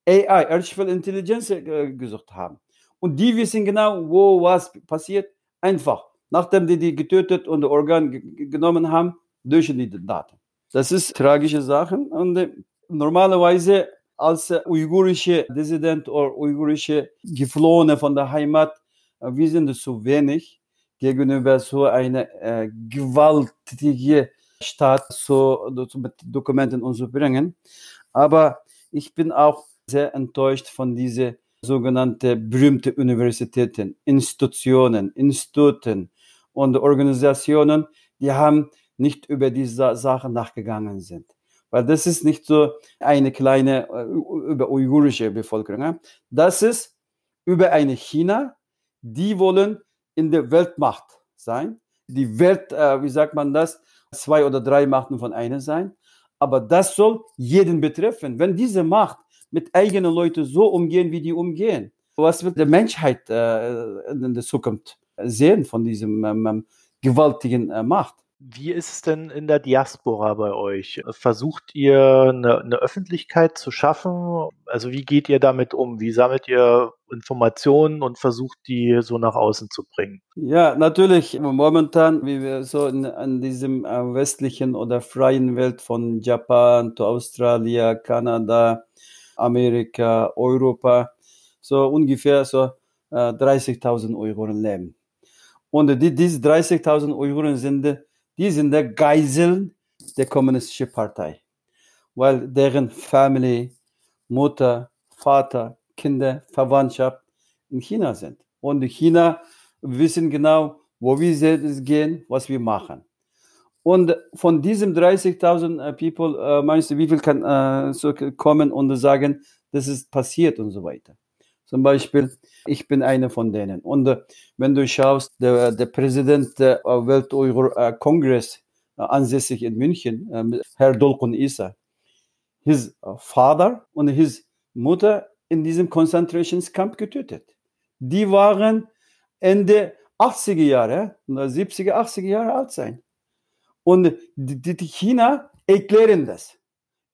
AI, Artificial Intelligence äh, gesucht haben. Und die wissen genau, wo was passiert. Einfach. Nachdem die die getötet und Organ genommen haben, durch die Daten. Das ist tragische Sachen. Und äh, normalerweise als äh, uigurische Dissident oder uigurische Geflohene von der Heimat, äh, wir sind zu wenig gegenüber so einer äh, gewaltige Staat so, so mit Dokumenten so bringen. Aber ich bin auch sehr enttäuscht von diesen sogenannten berühmten Universitäten, Institutionen, Instituten und Organisationen, die haben nicht über diese Sachen nachgegangen sind. Weil das ist nicht so eine kleine äh, über uigurische Bevölkerung. Das ist über eine China, die wollen in der Weltmacht sein. Die Welt, äh, wie sagt man das, zwei oder drei Machten von einer sein. Aber das soll jeden betreffen. Wenn diese Macht mit eigenen Leuten so umgehen, wie die umgehen, was wird die Menschheit äh, in der Zukunft sehen von diesem ähm, ähm gewaltigen äh, Macht? Wie ist es denn in der Diaspora bei euch? Versucht ihr eine, eine, Öffentlichkeit zu schaffen? Also wie geht ihr damit um? Wie sammelt ihr Informationen und versucht die so nach außen zu bringen? Ja, natürlich. Momentan, wie wir so in, in diesem äh, westlichen oder freien Welt von Japan to Australien, Kanada, Amerika, Europa, so ungefähr so äh, 30.000 Euro leben. Und die, diese 30.000 Euro sind die sind der Geiseln der kommunistischen Partei, weil deren Family, Mutter, Vater, Kinder, Verwandtschaft in China sind. Und China wissen genau, wo wir gehen, was wir machen. Und von diesen 30.000 äh, People, äh, meinst du, wie viel kann äh, so kommen und sagen, das ist passiert und so weiter? Zum Beispiel, ich bin einer von denen. Und wenn du schaust, der, der Präsident der Welt-Kongress äh, ansässig in München, Herr Dolkun Isa, his father und his Mutter in diesem Concentration Camp getötet. Die waren Ende 80er Jahre, 70er, 80er Jahre alt sein. Und die, die China erklären das.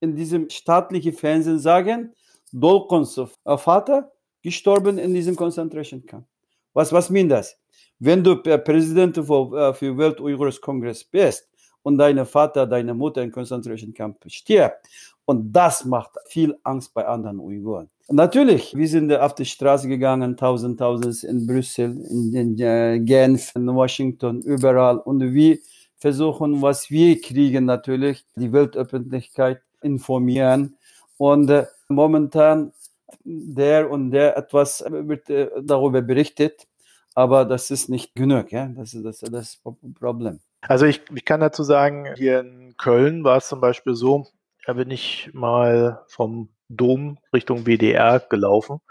In diesem staatlichen Fernsehen sagen, Dolkons Vater gestorben in diesem Concentration Camp. Was, was meint das? Wenn du Präsident für, äh, für Welt Uigurs Kongress bist und dein Vater, deine Mutter in Concentration Camp stirbt, und das macht viel Angst bei anderen Uiguren. Natürlich, wir sind auf die Straße gegangen, tausend, tausend in Brüssel, in, in äh, Genf, in Washington, überall. Und wir versuchen, was wir kriegen, natürlich, die Weltöffentlichkeit informieren. Und äh, momentan der und der etwas wird äh, darüber berichtet, aber das ist nicht genug. Ja? Das ist das, das Problem. Also ich, ich kann dazu sagen, hier in Köln war es zum Beispiel so, da bin ich mal vom Dom Richtung WDR gelaufen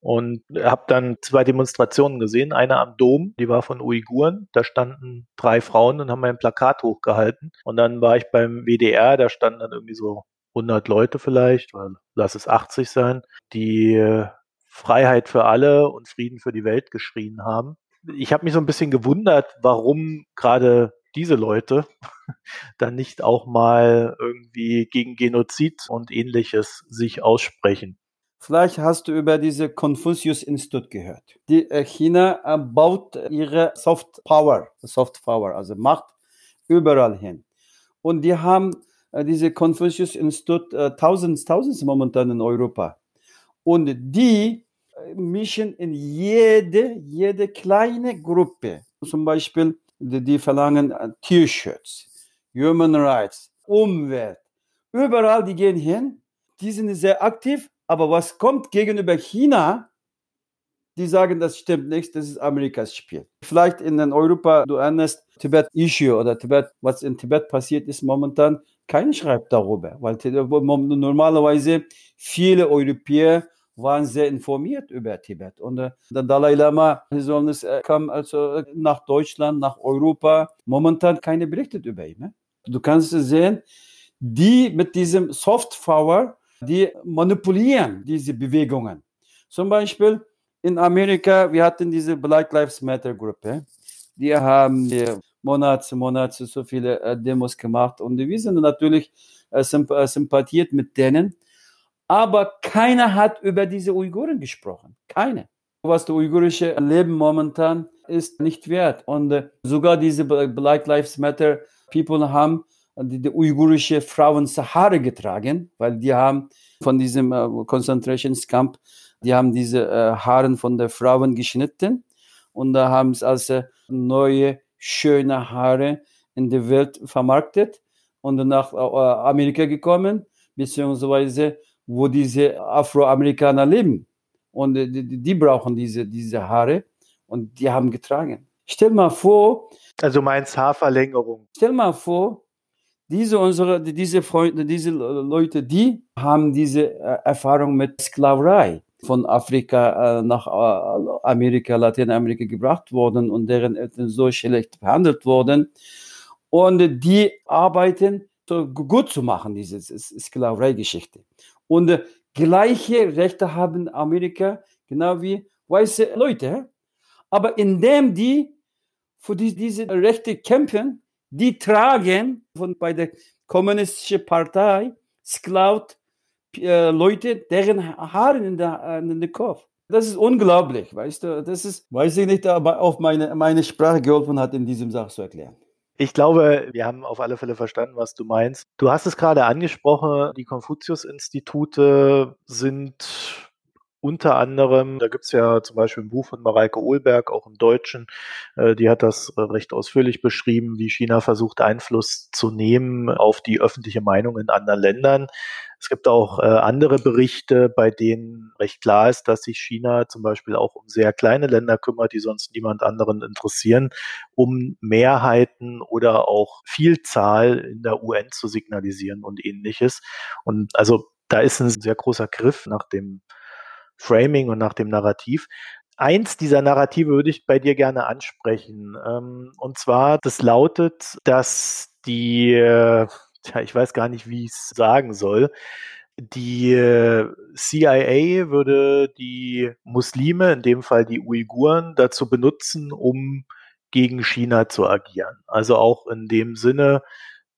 und habe dann zwei Demonstrationen gesehen. Eine am Dom, die war von Uiguren. Da standen drei Frauen und haben ein Plakat hochgehalten. Und dann war ich beim WDR, da standen dann irgendwie so 100 Leute vielleicht, lass es 80 sein, die äh, Freiheit für alle und Frieden für die Welt geschrien haben. Ich habe mich so ein bisschen gewundert, warum gerade diese Leute dann nicht auch mal irgendwie gegen Genozid und ähnliches sich aussprechen. Vielleicht hast du über diese Confucius-Institut gehört. Die äh, China äh, baut ihre Soft Power, Soft Power, also Macht überall hin. Und die haben äh, diese Confucius Institut, tausends, tausends momentan in Europa. Und die mischen in jede, jede kleine Gruppe. Zum Beispiel, die, verlangen Tierschutz, Human Rights, Umwelt. Überall, die gehen hin, die sind sehr aktiv, aber was kommt gegenüber China? Die sagen, das stimmt nicht, das ist Amerikas Spiel. Vielleicht in Europa, du erinnerst, Tibet-Issue oder Tibet, was in Tibet passiert ist momentan, keiner schreibt darüber, weil normalerweise viele Europäer waren sehr informiert über Tibet. Und äh, der Dalai Lama äh, kam also nach Deutschland, nach Europa. Momentan keine berichtet über ihn. Ne? Du kannst sehen, die mit diesem Soft Power, die manipulieren diese Bewegungen. Zum Beispiel in Amerika, wir hatten diese Black Lives Matter Gruppe. Die haben Monate, Monate so viele äh, Demos gemacht und wir sind natürlich äh, sympathiert mit denen. Aber keiner hat über diese Uiguren gesprochen. Keine. Was das uigurische Leben momentan ist nicht wert. Und äh, sogar diese Black Lives Matter People haben die, uigurische Frauen Sahara getragen, weil die haben von diesem äh, Concentrationscamp, die haben diese äh, Haaren von der Frauen geschnitten und da haben es als äh, neue schöne Haare in der Welt vermarktet und nach äh, Amerika gekommen, beziehungsweise wo diese Afroamerikaner leben. Und äh, die, die, brauchen diese, diese Haare und die haben getragen. Stell mal vor. Also meinst Haarverlängerung. Stell mal vor, diese unsere, diese Freunde, diese Leute, die haben diese äh, Erfahrung mit Sklaverei von Afrika äh, nach Amerika, Lateinamerika gebracht worden und deren Eltern so schlecht behandelt wurden. Und die arbeiten so gut zu machen, diese Sklaverei-Geschichte. Und äh, gleiche Rechte haben Amerika, genau wie weiße Leute. Aber indem die für die, diese Rechte kämpfen, die tragen von bei der kommunistischen Partei sklavt äh, Leute, deren Haare in der, äh, in der Kopf. Das ist unglaublich, weißt du. Das ist, weiß ich nicht, aber auf meine, meine Sprache geholfen hat, in diesem Sach zu erklären. Ich glaube, wir haben auf alle Fälle verstanden, was du meinst. Du hast es gerade angesprochen, die Konfuzius-Institute sind unter anderem, da gibt es ja zum Beispiel ein Buch von Mareike Ohlberg, auch im Deutschen, äh, die hat das äh, recht ausführlich beschrieben, wie China versucht, Einfluss zu nehmen auf die öffentliche Meinung in anderen Ländern. Es gibt auch äh, andere Berichte, bei denen recht klar ist, dass sich China zum Beispiel auch um sehr kleine Länder kümmert, die sonst niemand anderen interessieren, um Mehrheiten oder auch Vielzahl in der UN zu signalisieren und ähnliches. Und also da ist ein sehr großer Griff nach dem Framing und nach dem Narrativ. Eins dieser Narrative würde ich bei dir gerne ansprechen. Ähm, und zwar, das lautet, dass die äh, tja, ich weiß gar nicht, wie ich es sagen soll. Die äh, CIA würde die Muslime, in dem Fall die Uiguren, dazu benutzen, um gegen China zu agieren. Also auch in dem Sinne,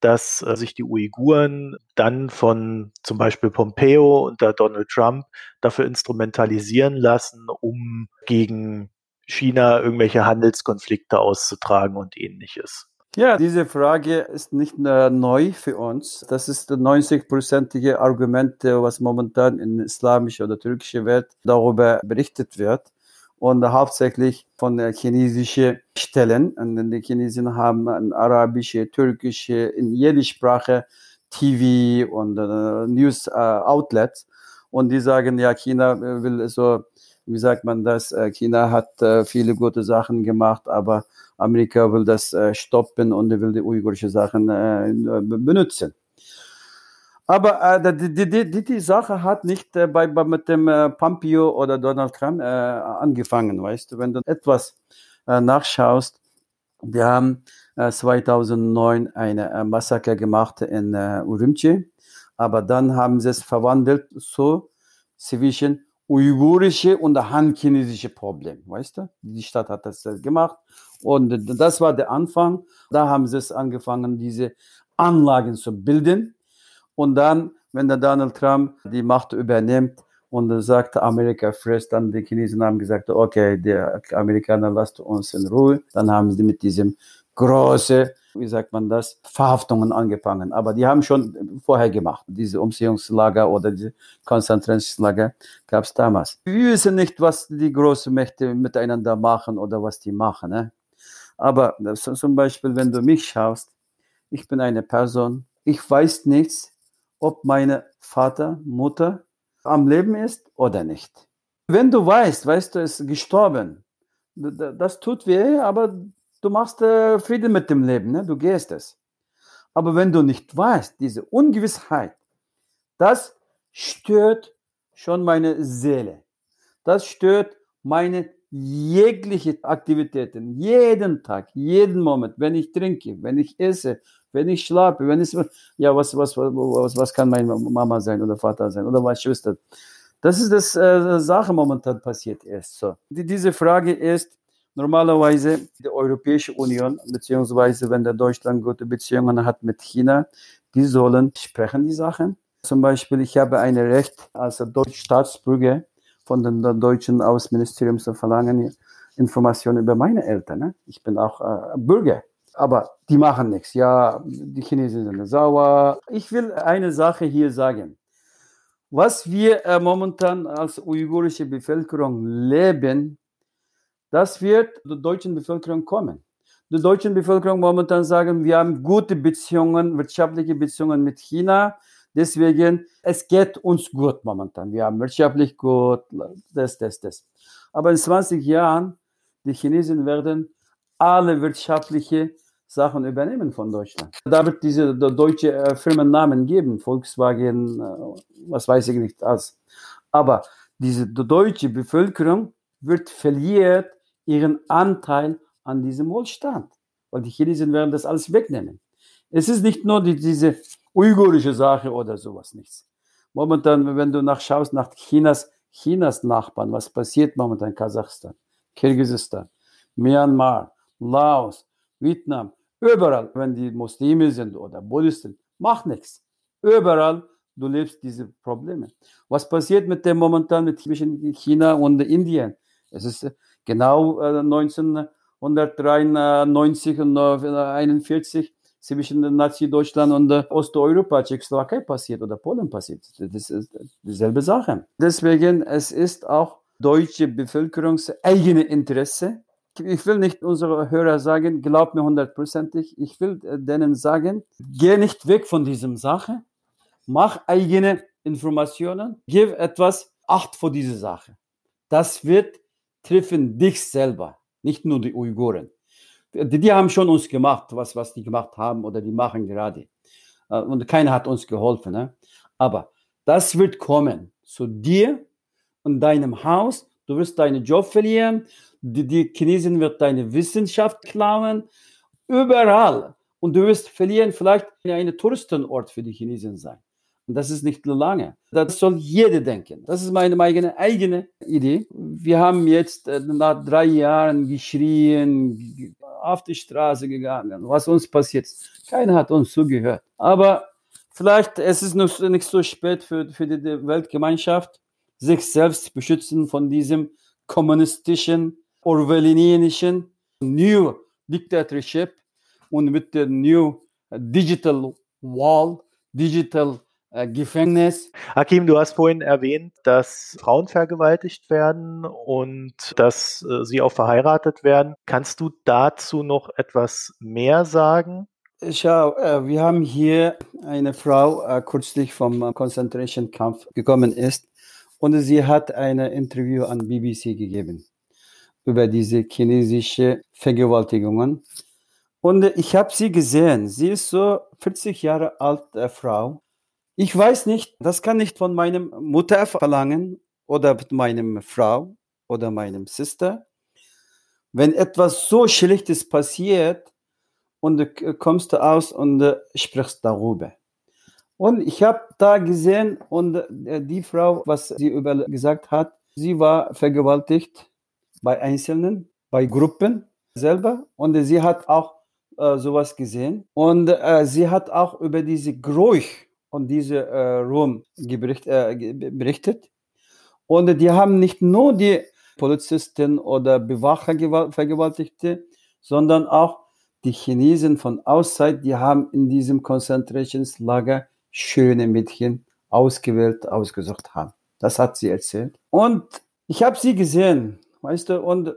dass äh, sich die Uiguren dann von zum Beispiel Pompeo unter Donald Trump dafür instrumentalisieren lassen, um gegen China irgendwelche Handelskonflikte auszutragen und ähnliches. Ja, diese Frage ist nicht äh, neu für uns. Das ist das 90-prozentige Argument, was momentan in islamischer oder türkischer Welt darüber berichtet wird. Und hauptsächlich von der chinesischen Stellen. Und die Chinesen haben ein arabische, türkische, in jeder Sprache TV und äh, News äh, Outlets. Und die sagen, ja, China äh, will so, wie sagt man das, äh, China hat äh, viele gute Sachen gemacht, aber Amerika will das äh, stoppen und will die uigurische Sachen benutzen. Aber äh, die, die, die, die, Sache hat nicht äh, bei, bei, mit dem äh, Pompeo oder Donald Trump äh, angefangen, weißt du, wenn du etwas äh, nachschaust, die haben 2009 äh, eine Massaker gemacht in äh, Urumqi, aber dann haben sie es verwandelt so zwischen uigurische und han-chinesische Problem, weißt du? Die Stadt hat das gemacht und das war der Anfang. Da haben sie es angefangen, diese Anlagen zu bilden. Und dann, wenn der Donald Trump die Macht übernimmt und sagt, Amerika frisst, dann die Chinesen haben gesagt, okay, die Amerikaner lasst uns in Ruhe. Dann haben sie mit diesem großen wie sagt man das, Verhaftungen angefangen. Aber die haben schon vorher gemacht. Diese Umziehungslager oder diese Konzentrationslager gab es damals. Wir wissen nicht, was die großen Mächte miteinander machen oder was die machen. Ne? Aber zum Beispiel, wenn du mich schaust, ich bin eine Person, ich weiß nichts, ob meine Vater, Mutter am Leben ist oder nicht. Wenn du weißt, weißt du, ist gestorben. Das tut weh, aber du machst äh, Frieden mit dem Leben, ne? du gehst es. Aber wenn du nicht weißt, diese Ungewissheit, das stört schon meine Seele. Das stört meine jegliche Aktivitäten, jeden Tag, jeden Moment, wenn ich trinke, wenn ich esse, wenn ich schlafe, wenn es, ja, was, was, was, was kann meine Mama sein oder Vater sein oder meine Schwester? Das ist das äh, Sache momentan passiert ist. So. Die, diese Frage ist, normalerweise die Europäische Union, beziehungsweise wenn der Deutschland gute Beziehungen hat mit China, die sollen sprechen die Sachen. Zum Beispiel, ich habe ein Recht als deutscher Staatsbürger, von dem deutschen Außenministerium zu verlangen, Informationen über meine Eltern. Ne? Ich bin auch äh, Bürger. Aber die machen nichts. Ja, die Chinesen sind sauer. Ich will eine Sache hier sagen. Was wir äh, momentan als uigurische Bevölkerung leben, das wird der deutschen Bevölkerung kommen. Die deutsche Bevölkerung momentan sagen, wir haben gute Beziehungen, wirtschaftliche Beziehungen mit China. Deswegen, es geht uns gut momentan. Wir haben wirtschaftlich gut, das, das, das. Aber in 20 Jahren, die Chinesen werden alle wirtschaftliche Sachen übernehmen von Deutschland. Da wird diese deutsche äh, Firmennamen geben, Volkswagen, äh, was weiß ich nicht alles. Aber diese deutsche Bevölkerung wird verliert ihren Anteil an diesem Wohlstand, weil die Chinesen werden das alles wegnehmen. Es ist nicht nur die, diese uigurische Sache oder sowas, nichts. Momentan, wenn du nachschaust nach Chinas, Chinas Nachbarn, was passiert momentan in Kasachstan, Kirgisistan, Myanmar, Laos, Vietnam, überall, wenn die Muslime sind oder Buddhisten, macht nichts. Überall, du lebst diese Probleme. Was passiert mit dem momentan mit zwischen China und Indien? Es ist genau äh, 1993 und 1941 zwischen Nazi-Deutschland und äh, Osteuropa, Tschechoslowakei passiert oder Polen passiert. Das ist dieselbe Sache. Deswegen, es ist auch deutsche Bevölkerungs eigene Interesse. Ich will nicht unsere Hörer sagen, glaub mir hundertprozentig. Ich will äh, denen sagen, geh nicht weg von diesem Sache. Mach eigene Informationen. Gib etwas Acht vor diese Sache. Das wird treffen dich selber, nicht nur die Uiguren die, die haben schon uns gemacht, was, was die gemacht haben oder die machen gerade. Äh, und keiner hat uns geholfen. Ne? Aber das wird kommen zu dir und deinem Haus. Du wirst deinen Job verlieren. Die, die Chinesen wird deine Wissenschaft klauen. Überall. Und du wirst verlieren, vielleicht ein Touristenort für die Chinesen sein. Und das ist nicht lange. Das soll jeder denken. Das ist meine eigene, eigene Idee. Wir haben jetzt äh, nach drei Jahren geschrien, auf die Straße gegangen. Was uns passiert? Keiner hat uns zugehört. Aber vielleicht es ist es nicht so spät für, für die Weltgemeinschaft, sich selbst beschützen von diesem kommunistischen, orwellinischen New Dictatorship und mit der New Digital Wall, Digital äh, Gefängnis. Hakim, du hast vorhin erwähnt, dass Frauen vergewaltigt werden und dass äh, sie auch verheiratet werden. Kannst du dazu noch etwas mehr sagen? Schau, äh, wir haben hier eine Frau, kürzlich vom Concentration Camp gekommen ist und sie hat ein Interview an BBC gegeben über diese chinesische Vergewaltigungen. Und ich habe sie gesehen. Sie ist so 40 Jahre alte Frau ich weiß nicht, das kann nicht von meinem Mutter verlangen oder meinem Frau oder meinem Sister. Wenn etwas so Schlechtes passiert und du kommst aus und äh, sprichst darüber. Und ich habe da gesehen und äh, die Frau, was sie über gesagt hat, sie war vergewaltigt bei Einzelnen, bei Gruppen selber und sie hat auch äh, sowas gesehen und äh, sie hat auch über diese Geruch und diese äh, Rom gebericht, äh, berichtet. Und die haben nicht nur die Polizisten oder Bewacher vergewaltigte, sondern auch die Chinesen von Auszeit, die haben in diesem Konzentrationslager schöne Mädchen ausgewählt, ausgesucht haben. Das hat sie erzählt. Und ich habe sie gesehen, weißt du, und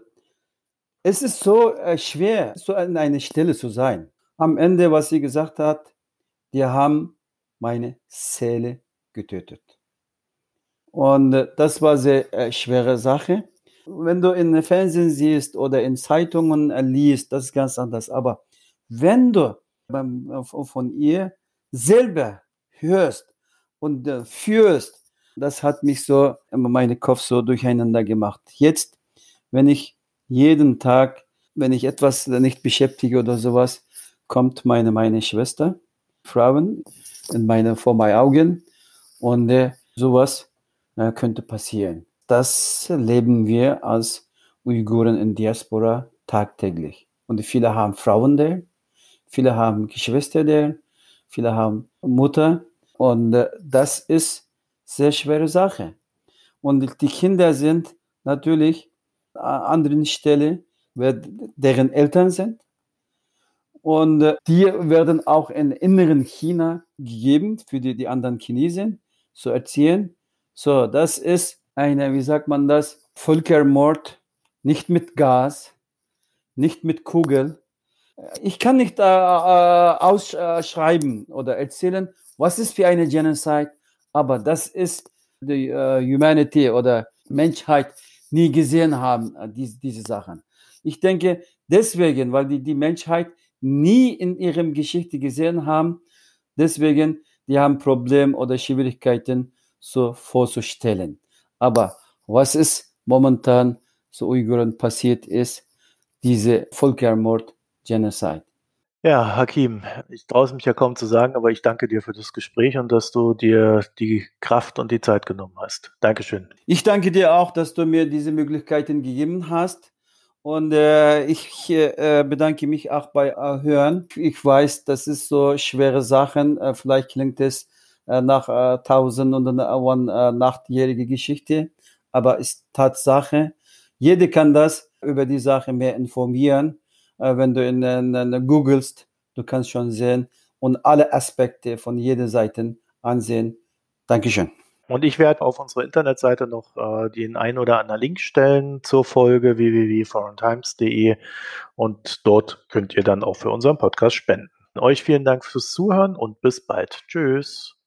es ist so äh, schwer, so an einer Stelle zu sein. Am Ende, was sie gesagt hat, die haben meine Seele getötet. Und äh, das war sehr äh, schwere Sache. Wenn du in Fernsehen siehst oder in Zeitungen äh, liest, das ist ganz anders. Aber wenn du beim, von ihr selber hörst und äh, führst, das hat mich so, meinen Kopf so durcheinander gemacht. Jetzt, wenn ich jeden Tag, wenn ich etwas nicht beschäftige oder sowas, kommt meine, meine Schwester, Frauen, in meine, vor meinen Augen und äh, sowas äh, könnte passieren. Das leben wir als Uiguren in Diaspora tagtäglich. Und viele haben Frauen da, viele haben Geschwister da, viele haben Mutter. Und äh, das ist sehr schwere Sache. Und die Kinder sind natürlich an anderen Stelle, deren Eltern sind. Und äh, die werden auch in inneren China gegeben für die, die anderen Chinesen zu erziehen. So, das ist eine, wie sagt man das, Völkermord, nicht mit Gas, nicht mit Kugel. Ich kann nicht äh, äh, ausschreiben oder erzählen, was ist für eine Genocide, aber das ist die äh, Humanity oder Menschheit nie gesehen haben, äh, diese, diese Sachen. Ich denke deswegen, weil die, die Menschheit nie in ihrem Geschichte gesehen haben, deswegen, die haben Probleme oder Schwierigkeiten, so vorzustellen. Aber was ist momentan zu Uiguren passiert ist, diese Völkermord, Genocide. Ja, Hakim, ich traue es mich ja kaum zu sagen, aber ich danke dir für das Gespräch und dass du dir die Kraft und die Zeit genommen hast. Dankeschön. Ich danke dir auch, dass du mir diese Möglichkeiten gegeben hast. Und äh, ich äh, bedanke mich auch bei äh, Hören. Ich weiß, das ist so schwere Sachen. Äh, vielleicht klingt es äh, nach äh, tausend und eine äh, nachtjährige Geschichte, aber ist Tatsache. Jeder kann das über die Sache mehr informieren. Äh, wenn du in, in, in googelst, du kannst schon sehen und alle Aspekte von jeder Seite ansehen. Dankeschön. Und ich werde auf unserer Internetseite noch äh, den ein oder anderen Link stellen zur Folge www.foreigntimes.de und dort könnt ihr dann auch für unseren Podcast spenden. Euch vielen Dank fürs Zuhören und bis bald. Tschüss.